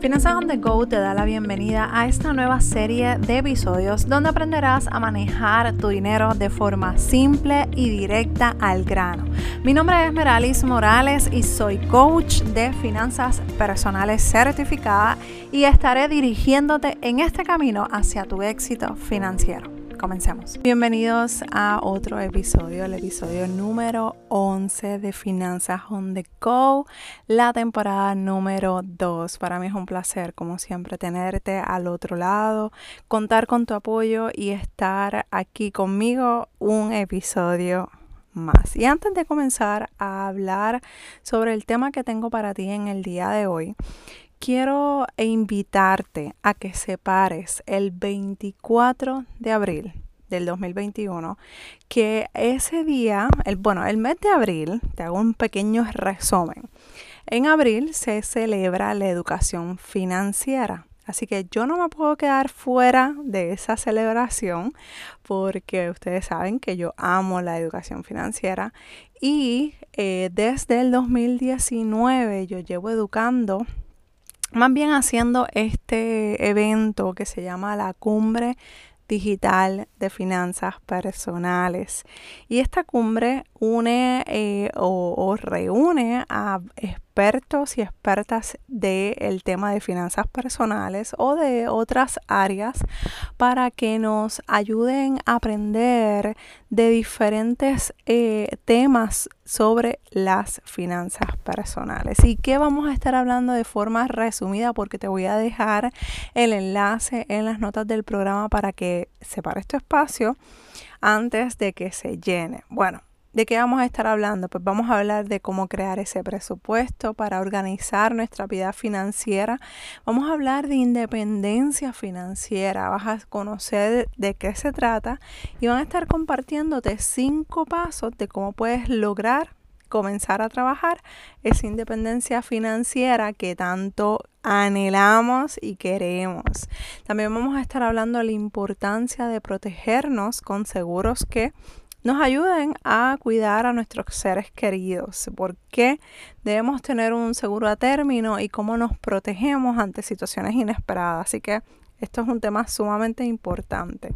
Finanzas on the Go te da la bienvenida a esta nueva serie de episodios donde aprenderás a manejar tu dinero de forma simple y directa al grano. Mi nombre es Meralis Morales y soy coach de finanzas personales certificada y estaré dirigiéndote en este camino hacia tu éxito financiero comencemos. Bienvenidos a otro episodio, el episodio número 11 de Finanzas on the Go, la temporada número 2. Para mí es un placer, como siempre, tenerte al otro lado, contar con tu apoyo y estar aquí conmigo un episodio más. Y antes de comenzar a hablar sobre el tema que tengo para ti en el día de hoy, quiero invitarte a que separes el 24 de abril del 2021, que ese día, el, bueno, el mes de abril, te hago un pequeño resumen. En abril se celebra la educación financiera. Así que yo no me puedo quedar fuera de esa celebración porque ustedes saben que yo amo la educación financiera y eh, desde el 2019 yo llevo educando más bien haciendo este evento que se llama la Cumbre Digital de Finanzas Personales. Y esta cumbre une eh, o, o, reúne a expertos y expertas del tema de finanzas personales o de otras áreas para que nos ayuden a aprender de diferentes eh, temas sobre las finanzas personales. ¿Y qué vamos a estar hablando de forma resumida? Porque te voy a dejar el enlace en las notas del programa para que separes tu espacio antes de que se llene. Bueno, ¿De qué vamos a estar hablando? Pues vamos a hablar de cómo crear ese presupuesto para organizar nuestra vida financiera. Vamos a hablar de independencia financiera. Vas a conocer de qué se trata y van a estar compartiéndote cinco pasos de cómo puedes lograr comenzar a trabajar esa independencia financiera que tanto anhelamos y queremos. También vamos a estar hablando de la importancia de protegernos con seguros que nos ayuden a cuidar a nuestros seres queridos, por qué debemos tener un seguro a término y cómo nos protegemos ante situaciones inesperadas. Así que esto es un tema sumamente importante.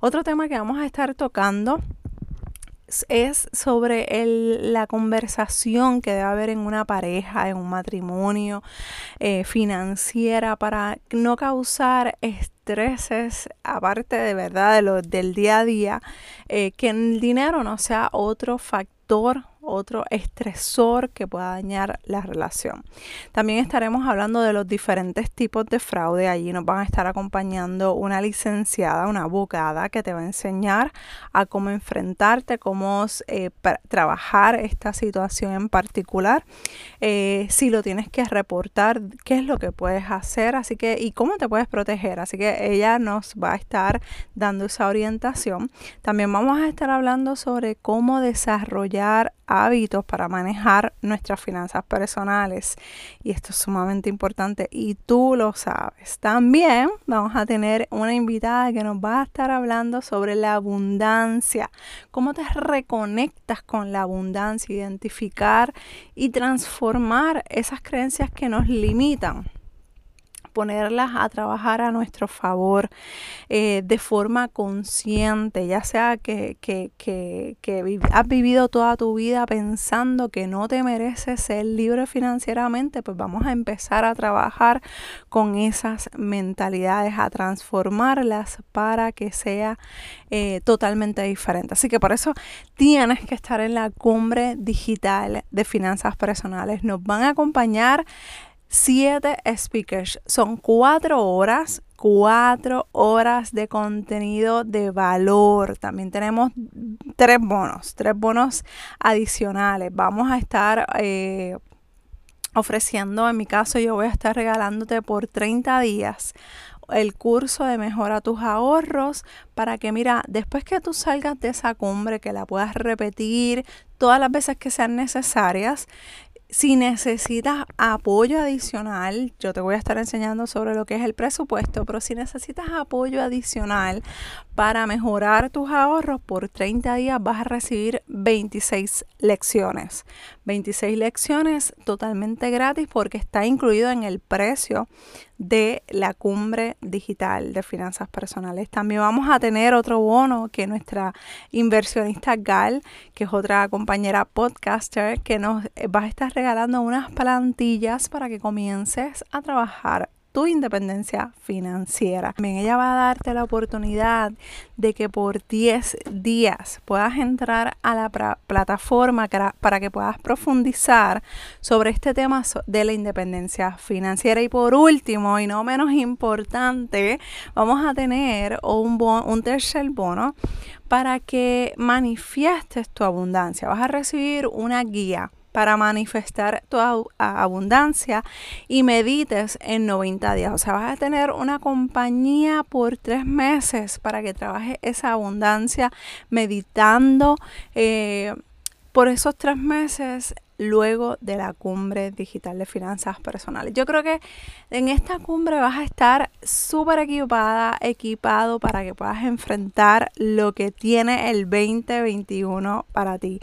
Otro tema que vamos a estar tocando es sobre la conversación que debe haber en una pareja, en un matrimonio eh, financiera para no causar estreses, aparte de verdad de lo, del día a día, eh, que el dinero no sea otro factor otro estresor que pueda dañar la relación. También estaremos hablando de los diferentes tipos de fraude. Allí nos van a estar acompañando una licenciada, una abogada que te va a enseñar a cómo enfrentarte, cómo eh, trabajar esta situación en particular. Eh, si lo tienes que reportar, qué es lo que puedes hacer, así que y cómo te puedes proteger. Así que ella nos va a estar dando esa orientación. También vamos a estar hablando sobre cómo desarrollar hábitos para manejar nuestras finanzas personales. Y esto es sumamente importante y tú lo sabes. También vamos a tener una invitada que nos va a estar hablando sobre la abundancia, cómo te reconectas con la abundancia, identificar y transformar esas creencias que nos limitan ponerlas a trabajar a nuestro favor eh, de forma consciente, ya sea que, que, que, has vivido toda tu vida pensando que no te mereces ser libre financieramente, pues vamos a empezar a trabajar con esas mentalidades, a transformarlas para que sea eh, totalmente diferente. Así que por eso tienes que estar en la cumbre digital de finanzas personales. Nos van a acompañar siete speakers. Son cuatro horas, cuatro horas de contenido de valor. También tenemos tres bonos, tres bonos adicionales. Vamos a estar eh, ofreciendo, en mi caso yo voy a estar regalándote por 30 días el curso de mejora tus ahorros para que mira, después que tú salgas de esa cumbre que la puedas repetir todas las veces que sean necesarias, si necesitas apoyo adicional, yo te voy a estar enseñando sobre lo que es el presupuesto, pero si necesitas apoyo adicional para mejorar tus ahorros por 30 días vas a recibir 26 lecciones. 26 lecciones totalmente gratis porque está incluido en el precio de la cumbre digital de finanzas personales. También vamos a tener otro bono que nuestra inversionista Gal, que es otra compañera podcaster, que nos va a estar regalando unas plantillas para que comiences a trabajar tu independencia financiera. También ella va a darte la oportunidad de que por 10 días puedas entrar a la plataforma para que puedas profundizar sobre este tema de la independencia financiera. Y por último, y no menos importante, vamos a tener un, un tercer bono para que manifiestes tu abundancia. Vas a recibir una guía para manifestar tu abundancia y medites en 90 días. O sea, vas a tener una compañía por tres meses para que trabajes esa abundancia meditando eh, por esos tres meses luego de la cumbre digital de finanzas personales. Yo creo que en esta cumbre vas a estar súper equipada, equipado para que puedas enfrentar lo que tiene el 2021 para ti.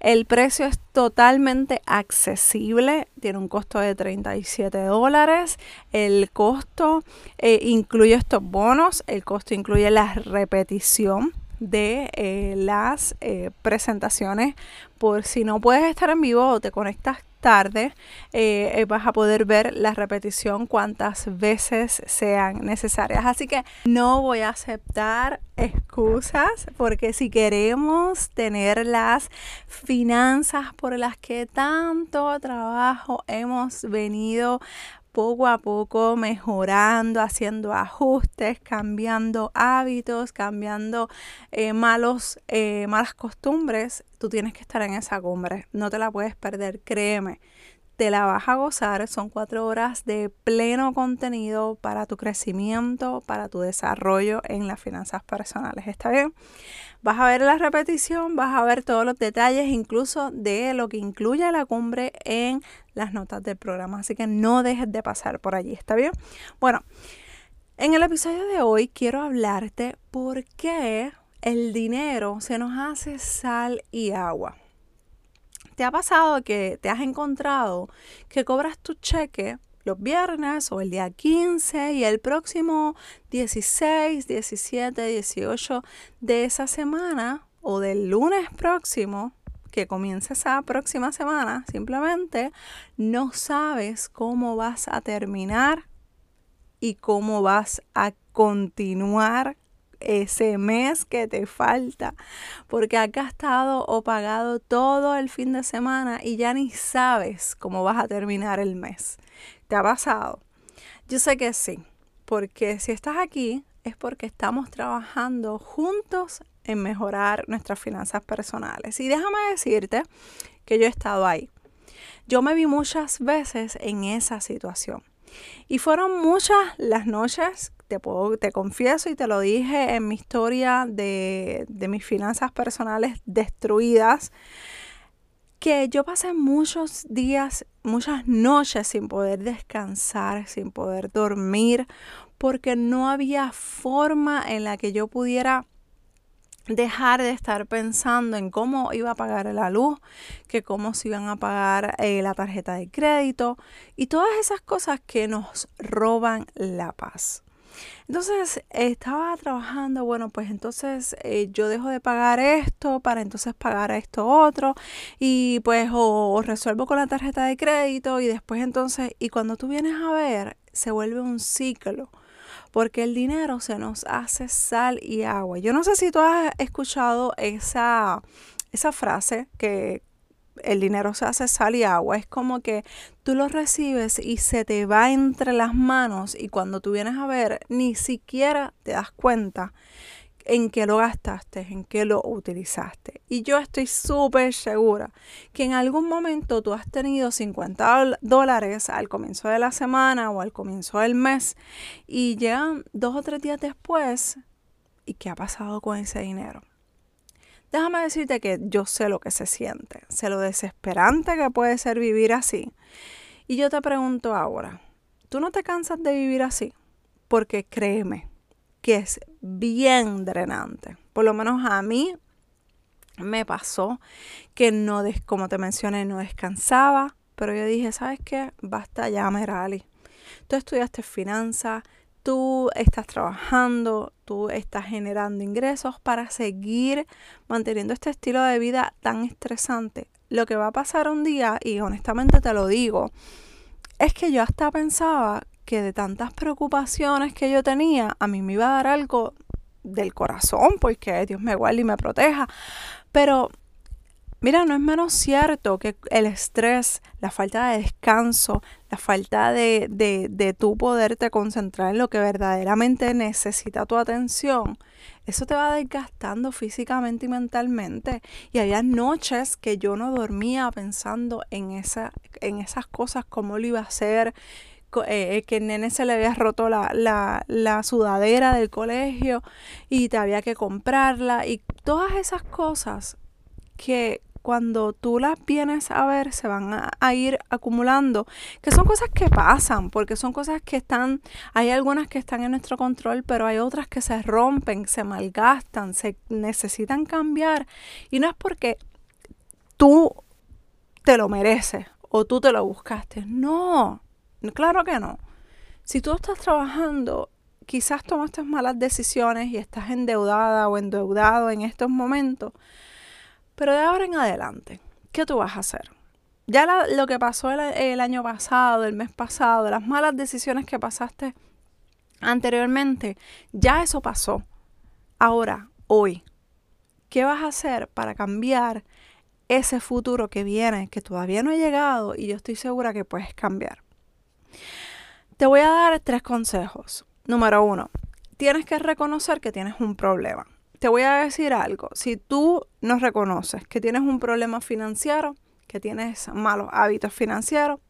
El precio es totalmente accesible, tiene un costo de 37 dólares. El costo eh, incluye estos bonos, el costo incluye la repetición de eh, las eh, presentaciones por si no puedes estar en vivo o te conectas tarde, eh, vas a poder ver la repetición cuantas veces sean necesarias. Así que no voy a aceptar excusas porque si queremos tener las finanzas por las que tanto trabajo hemos venido poco a poco mejorando, haciendo ajustes, cambiando hábitos, cambiando eh, malos, eh, malas costumbres, tú tienes que estar en esa cumbre. No te la puedes perder, créeme. Te la vas a gozar. Son cuatro horas de pleno contenido para tu crecimiento, para tu desarrollo en las finanzas personales. ¿Está bien? Vas a ver la repetición, vas a ver todos los detalles, incluso de lo que incluye la cumbre en las notas del programa. Así que no dejes de pasar por allí, ¿está bien? Bueno, en el episodio de hoy quiero hablarte por qué el dinero se nos hace sal y agua. ¿Te ha pasado que te has encontrado que cobras tu cheque los viernes o el día 15 y el próximo 16, 17, 18 de esa semana o del lunes próximo que comienza esa próxima semana, simplemente no sabes cómo vas a terminar y cómo vas a continuar ese mes que te falta, porque has gastado o pagado todo el fin de semana y ya ni sabes cómo vas a terminar el mes. ¿Te ha pasado? Yo sé que sí, porque si estás aquí es porque estamos trabajando juntos en mejorar nuestras finanzas personales. Y déjame decirte que yo he estado ahí. Yo me vi muchas veces en esa situación. Y fueron muchas las noches, te, puedo, te confieso y te lo dije en mi historia de, de mis finanzas personales destruidas, que yo pasé muchos días, muchas noches sin poder descansar, sin poder dormir, porque no había forma en la que yo pudiera dejar de estar pensando en cómo iba a pagar la luz, que cómo se iban a pagar eh, la tarjeta de crédito y todas esas cosas que nos roban la paz. Entonces estaba trabajando, bueno, pues entonces eh, yo dejo de pagar esto para entonces pagar esto otro y pues o, resuelvo con la tarjeta de crédito y después entonces, y cuando tú vienes a ver, se vuelve un ciclo porque el dinero se nos hace sal y agua. Yo no sé si tú has escuchado esa, esa frase que el dinero se hace sal y agua. Es como que tú lo recibes y se te va entre las manos y cuando tú vienes a ver ni siquiera te das cuenta en qué lo gastaste, en qué lo utilizaste. Y yo estoy súper segura que en algún momento tú has tenido 50 dólares al comienzo de la semana o al comienzo del mes y llegan dos o tres días después y qué ha pasado con ese dinero. Déjame decirte que yo sé lo que se siente, sé lo desesperante que puede ser vivir así. Y yo te pregunto ahora, ¿tú no te cansas de vivir así? Porque créeme que es bien drenante. Por lo menos a mí me pasó que no, como te mencioné, no descansaba, pero yo dije, ¿sabes qué? Basta ya, Merali. Tú estudiaste finanzas, tú estás trabajando, tú estás generando ingresos para seguir manteniendo este estilo de vida tan estresante. Lo que va a pasar un día, y honestamente te lo digo, es que yo hasta pensaba que de tantas preocupaciones que yo tenía, a mí me iba a dar algo del corazón, porque Dios me guarde y me proteja. Pero Mira, no es menos cierto que el estrés, la falta de descanso, la falta de, de, de tú poderte concentrar en lo que verdaderamente necesita tu atención, eso te va desgastando físicamente y mentalmente. Y había noches que yo no dormía pensando en, esa, en esas cosas, cómo lo iba a hacer, eh, que el nene se le había roto la, la, la, sudadera del colegio y te había que comprarla y todas esas cosas que cuando tú las vienes a ver, se van a, ir acumulando, que son cosas que pasan, porque son cosas que están, hay algunas que están en nuestro control, pero hay otras que se rompen, se malgastan, se necesitan cambiar. Y no es porque tú te lo mereces o tú te lo buscaste. No, claro que no. Si tú estás trabajando quizás tomaste malas decisiones y estás endeudada o endeudado en estos momentos, pero de ahora en adelante, ¿qué tú vas a hacer? Ya lo que pasó el, año pasado, el mes pasado, las malas decisiones que pasaste anteriormente, ya eso pasó. Ahora, hoy, ¿qué vas a hacer para cambiar ese futuro que viene, que todavía no ha llegado y yo estoy segura que puedes cambiar? Te voy a dar tres consejos. Número uno, tienes que reconocer que tienes un problema te voy a decir algo. Si tú no reconoces que tienes un problema financiero, que tienes malos hábitos financieros,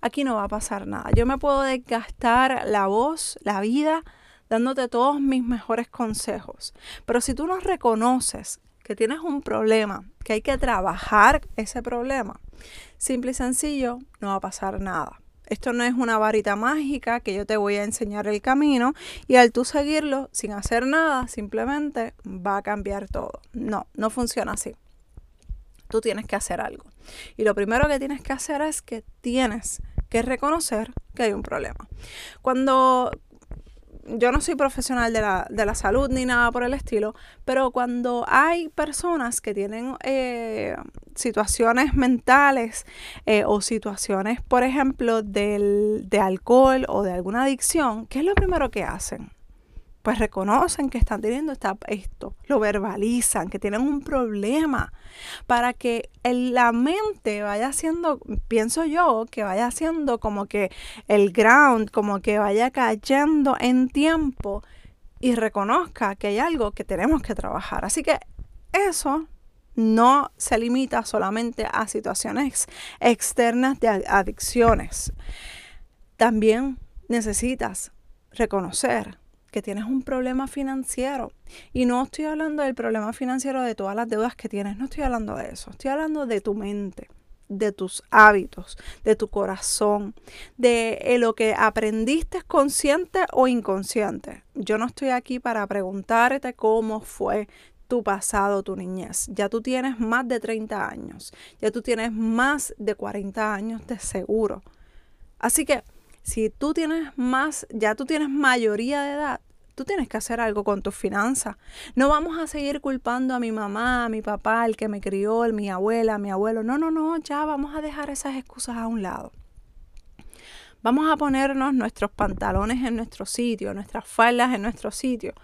aquí no va a pasar nada. Yo me puedo desgastar la voz, la vida, dándote todos mis mejores consejos. Pero si tú no reconoces que tienes un problema, que hay que trabajar ese problema, simple y sencillo, no va a pasar nada. Esto no es una varita mágica que yo te voy a enseñar el camino y al tú seguirlo sin hacer nada, simplemente va a cambiar todo. No, no funciona así. Tú tienes que hacer algo. Y lo primero que tienes que hacer es que tienes que reconocer que hay un problema. Cuando yo no soy profesional de la, de la, salud ni nada por el estilo, pero cuando hay personas que tienen eh, situaciones mentales eh, o situaciones, por ejemplo, del, de alcohol o de alguna adicción, ¿qué es lo primero que hacen? Pues reconocen que están teniendo esto, lo verbalizan, que tienen un problema, para que la mente vaya haciendo, pienso yo, que vaya haciendo como que el ground, como que vaya cayendo en tiempo y reconozca que hay algo que tenemos que trabajar. Así que eso no se limita solamente a situaciones externas de adicciones. También necesitas reconocer que tienes un problema financiero. Y no estoy hablando del problema financiero de todas las deudas que tienes, no estoy hablando de eso, estoy hablando de tu mente, de tus hábitos, de tu corazón, de eh, lo que aprendiste consciente o inconsciente. Yo no estoy aquí para preguntarte cómo fue tu pasado, tu niñez. Ya tú tienes más de 30 años, ya tú tienes más de 40 años de seguro. Así que si tú tienes más, ya tú tienes mayoría de edad, tú tienes que hacer algo con tus finanzas. No vamos a seguir culpando a mi mamá, a mi papá, el que me crió, mi abuela, mi abuelo. No, no, no, ya vamos a dejar esas excusas a un lado. Vamos a ponernos nuestros pantalones en nuestro sitio, nuestras faldas en nuestro sitio,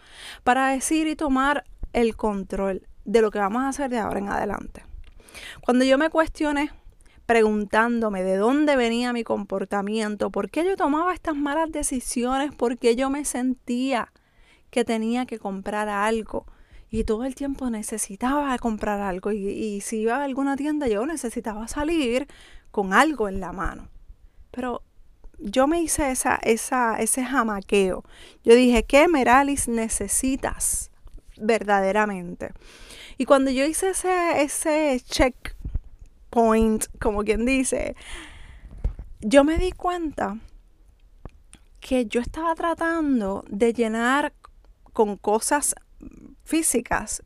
para decir y tomar el control de lo que vamos a hacer de ahora en adelante. Cuando yo me cuestioné preguntándome de dónde venía mi comportamiento, por qué yo tomaba estas malas decisiones, por qué yo me sentía que tenía que comprar algo y todo el tiempo necesitaba comprar algo y, y, si iba a alguna tienda yo necesitaba salir con algo en la mano. Pero yo me hice esa, esa, ese jamaqueo. Yo dije, ¿qué Meralis necesitas? verdaderamente. Y cuando yo hice ese, ese checkpoint, como quien dice, yo me di cuenta que yo estaba tratando de llenar con cosas físicas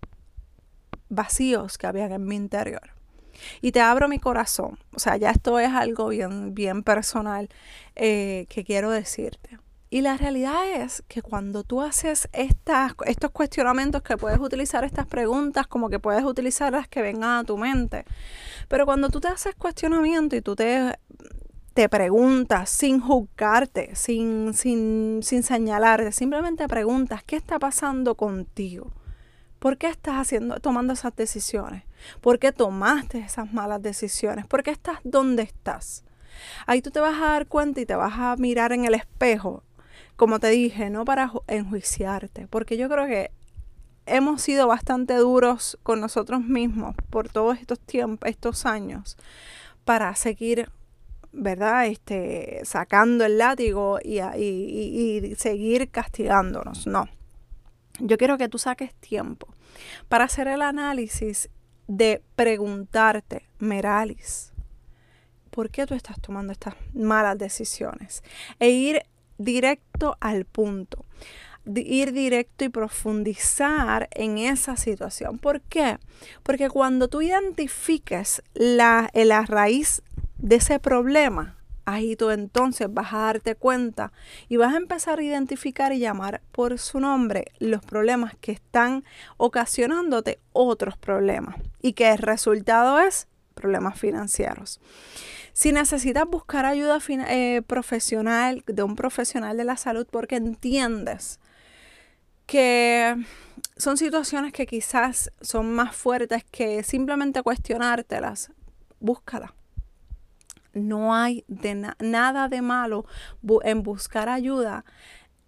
vacíos que habían en mi interior. Y te abro mi corazón. O sea, ya esto es algo bien, bien personal eh, que quiero decirte. Y la realidad es que cuando tú haces estas, estos cuestionamientos, que puedes utilizar estas preguntas como que puedes utilizar las que vengan a tu mente, pero cuando tú te haces cuestionamiento y tú te, te preguntas sin juzgarte, sin, sin, sin señalarte, simplemente preguntas, ¿qué está pasando contigo? ¿Por qué estás haciendo, tomando esas decisiones? ¿Por qué tomaste esas malas decisiones? ¿Por qué estás donde estás? Ahí tú te vas a dar cuenta y te vas a mirar en el espejo, como te dije, no para enjuiciarte, porque yo creo que hemos sido bastante duros con nosotros mismos por todos estos tiempos, estos años, para seguir, ¿verdad? Este, sacando el látigo y, y seguir castigándonos. No. Yo quiero que tú saques tiempo para hacer el análisis de preguntarte, Meralis, ¿por qué tú estás tomando estas malas decisiones? E ir directo al punto, ir directo y profundizar en esa situación. ¿Por qué? Porque cuando tú identifiques la, la raíz de ese problema, ahí tú entonces vas a darte cuenta y vas a empezar a identificar y llamar por su nombre los problemas que están ocasionándote otros problemas y que el resultado es problemas financieros. Si necesitas buscar ayuda eh, profesional de un profesional de la salud porque entiendes que son situaciones que quizás son más fuertes que simplemente cuestionártelas, búscala. No hay nada de malo en buscar ayuda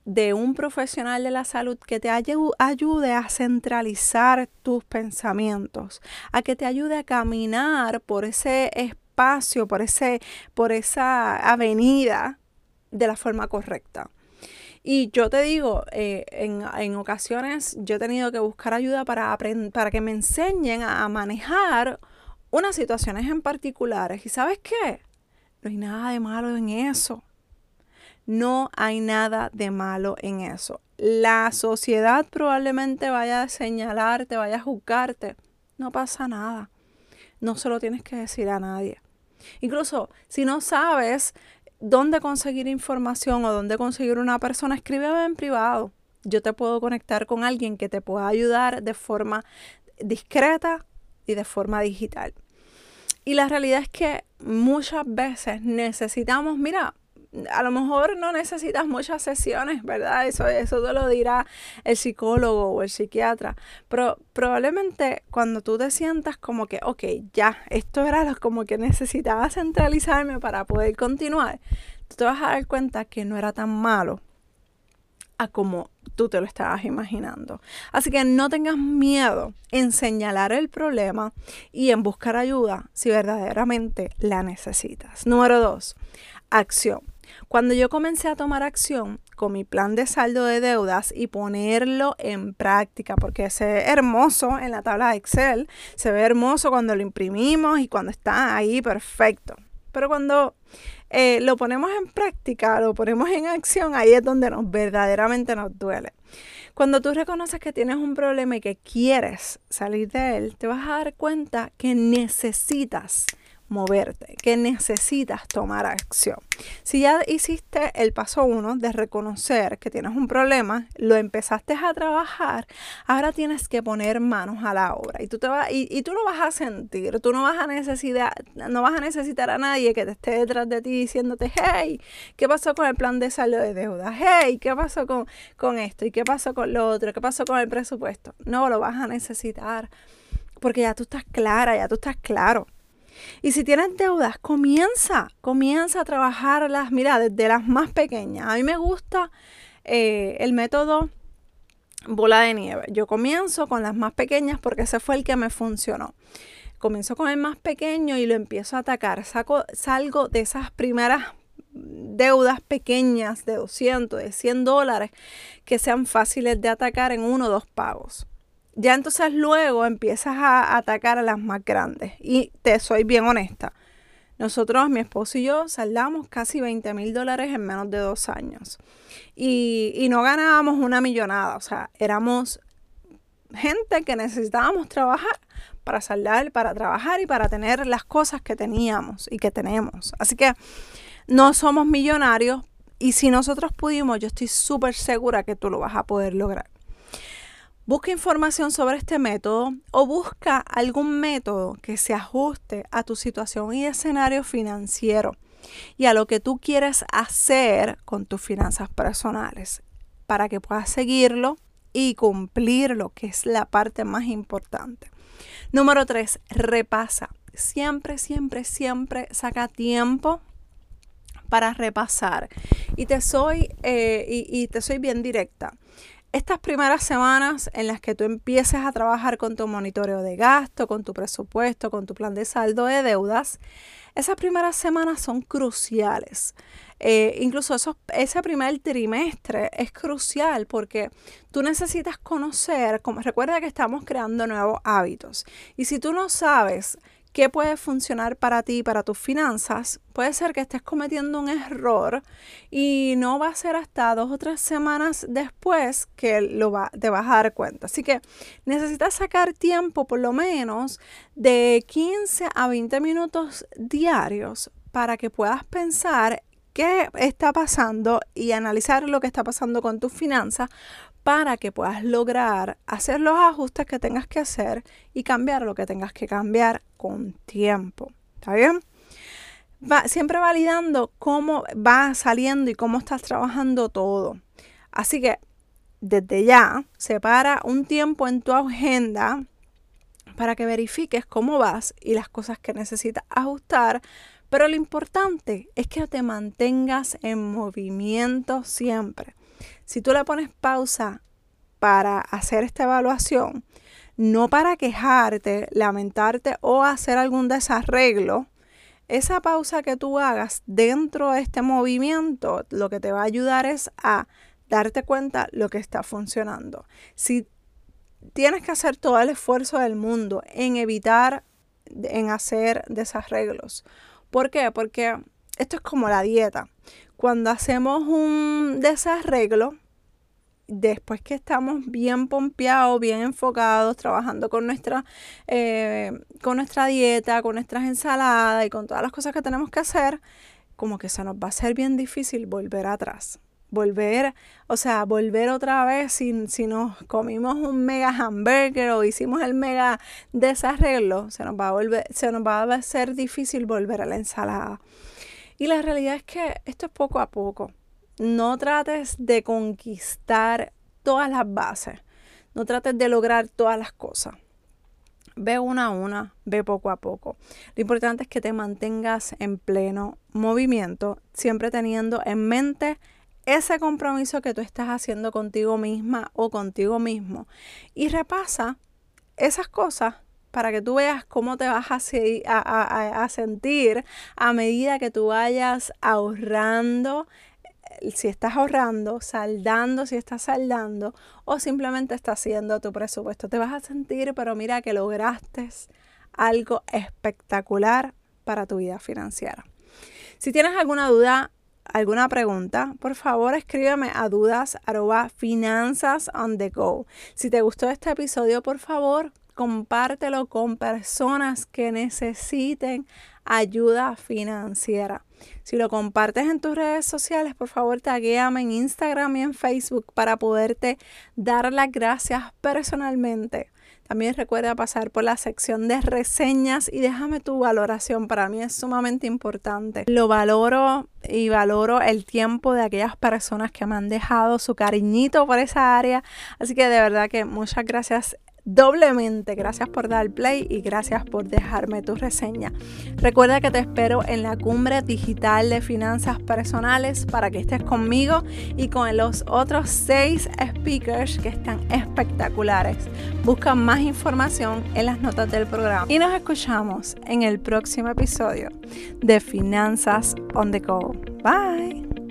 de un profesional de la salud que te ayude a centralizar tus pensamientos, a que te ayude a caminar por ese espacio, por, ese, por esa avenida de la forma correcta. Y yo te digo, eh, en, ocasiones yo he tenido que buscar ayuda para, para que me enseñen a manejar unas situaciones en particulares. ¿Y sabes qué? No hay nada de malo en eso. No hay nada de malo en eso. La sociedad probablemente vaya a señalarte, vaya a juzgarte. No pasa nada. No se lo tienes que decir a nadie. Incluso si no sabes dónde conseguir información o dónde conseguir una persona, escríbeme en privado. Yo te puedo conectar con alguien que te pueda ayudar de forma discreta y de forma digital. Y la realidad es que muchas veces necesitamos, mira, a lo mejor no necesitas muchas sesiones, ¿verdad? Eso, eso te lo dirá el psicólogo o el psiquiatra. Pero probablemente cuando tú te sientas como que, ok, ya, esto era lo como que necesitaba centralizarme para poder continuar, tú te vas a dar cuenta que no era tan malo a como tú te lo estabas imaginando. Así que no tengas miedo en señalar el problema y en buscar ayuda si verdaderamente la necesitas. Número dos, acción. Cuando yo comencé a tomar acción con mi plan de saldo de deudas y ponerlo en práctica, porque se ve hermoso en la tabla de Excel, se ve hermoso cuando lo imprimimos y cuando está ahí perfecto. Pero cuando eh, lo ponemos en práctica, lo ponemos en acción, ahí es donde nos verdaderamente nos duele. Cuando tú reconoces que tienes un problema y que quieres salir de él, te vas a dar cuenta que necesitas moverte, que necesitas tomar acción. Si ya hiciste el paso uno de reconocer que tienes un problema, lo empezaste a trabajar, ahora tienes que poner manos a la obra y tú, te vas, y, tú lo vas a sentir, tú no vas a, necesitar, no vas a necesitar a nadie que te esté detrás de ti diciéndote, hey, ¿qué pasó con el plan de saldo de deuda? Hey, ¿qué pasó con, con esto? ¿Y qué pasó con lo otro? ¿Qué pasó con el presupuesto? No lo vas a necesitar porque ya tú estás clara, ya tú estás claro. Y si tienes deudas, comienza, comienza a trabajarlas, mira, desde las más pequeñas. A mí me gusta eh, el método bola de nieve. Yo comienzo con las más pequeñas porque ese fue el que me funcionó. Comienzo con el más pequeño y lo empiezo a atacar. Saco, salgo de esas primeras deudas pequeñas de 200, de 100 dólares que sean fáciles de atacar en uno o dos pagos. Ya entonces luego empiezas a atacar a las más grandes. Y te soy bien honesta. Nosotros, mi esposo y yo, saldamos casi 20 mil dólares en menos de dos años. Y, y no ganábamos una millonada. O sea, éramos gente que necesitábamos trabajar para saldar, para trabajar y para tener las cosas que teníamos y que tenemos. Así que no somos millonarios y si nosotros pudimos, yo estoy súper segura que tú lo vas a poder lograr. Busca información sobre este método o busca algún método que se ajuste a tu situación y escenario financiero y a lo que tú quieres hacer con tus finanzas personales para que puedas seguirlo y cumplirlo, que es la parte más importante. Número tres, repasa. Siempre, siempre, siempre saca tiempo para repasar. Y te soy, eh, y te soy bien directa estas primeras semanas en las que tú empieces a trabajar con tu monitoreo de gasto, con tu presupuesto, con tu plan de saldo de deudas, esas primeras semanas son cruciales. Eh, incluso ese primer trimestre es crucial porque tú necesitas conocer, como, recuerda que estamos creando nuevos hábitos. Y si tú no sabes qué puede funcionar para ti y para tus finanzas, puede ser que estés cometiendo un error y no va a ser hasta dos o tres semanas después que lo va, te vas a dar cuenta. Así que necesitas sacar tiempo por lo menos de 15 a 20 minutos diarios para que puedas pensar qué está pasando y analizar lo que está pasando con tus finanzas para que puedas lograr hacer los ajustes que tengas que hacer y cambiar lo que tengas que cambiar con tiempo. ¿Está bien? Va, siempre validando cómo va saliendo y cómo estás trabajando todo. Así que desde ya, separa un tiempo en tu agenda para que verifiques cómo vas y las cosas que necesitas ajustar. Pero lo importante es que te mantengas en movimiento siempre. Si tú le pones pausa para hacer esta evaluación, no para quejarte, lamentarte o hacer algún desarreglo, esa pausa que tú hagas dentro de este movimiento lo que te va a ayudar es a darte cuenta lo que está funcionando. Si tienes que hacer todo el esfuerzo del mundo en evitar, en hacer desarreglos. ¿Por qué? Porque esto es como la dieta. Cuando hacemos un desarreglo, después que estamos bien pompeados, bien enfocados, trabajando con nuestra, eh, con nuestra dieta, con nuestras ensaladas y con todas las cosas que tenemos que hacer, como que se nos va a ser bien difícil volver atrás. Volver, o sea, volver otra vez si, si nos comimos un mega hamburger o hicimos el mega desarreglo, se nos va a volver, se nos va a ser difícil volver a la ensalada. Y la realidad es que esto es poco a poco no trates de conquistar todas las bases, no trates de lograr todas las cosas. Ve una a una, ve poco a poco. Lo importante es que te mantengas en pleno movimiento, siempre teniendo en mente ese compromiso que tú estás haciendo contigo misma o contigo mismo. Y repasa esas cosas para que tú veas cómo te vas a, a, a sentir a medida que tú vayas ahorrando si estás ahorrando, saldando, si estás saldando o simplemente estás haciendo tu presupuesto. Te vas a sentir, pero mira que lograste algo espectacular para tu vida financiera. Si tienes alguna duda, alguna pregunta, por favor escríbeme a dudas finanzas on the go. Si te gustó este episodio, por favor, compártelo con personas que necesiten ayuda financiera. Si lo compartes en tus redes sociales, por favor, taguéame en Instagram y en Facebook para poderte dar las gracias personalmente. También recuerda pasar por la sección de reseñas y déjame tu valoración. Para mí es sumamente importante. Lo valoro y valoro el tiempo de aquellas personas que me han dejado su cariñito por esa área. Así que de verdad que muchas gracias doblemente. Gracias por dar play y gracias por dejarme tu reseña. Recuerda que te espero en la cumbre digital de finanzas personales para que estés conmigo y con los otros seis speakers que están espectaculares. Busca más información en las notas del programa y nos escuchamos en el próximo episodio de Finanzas on the Go. Bye.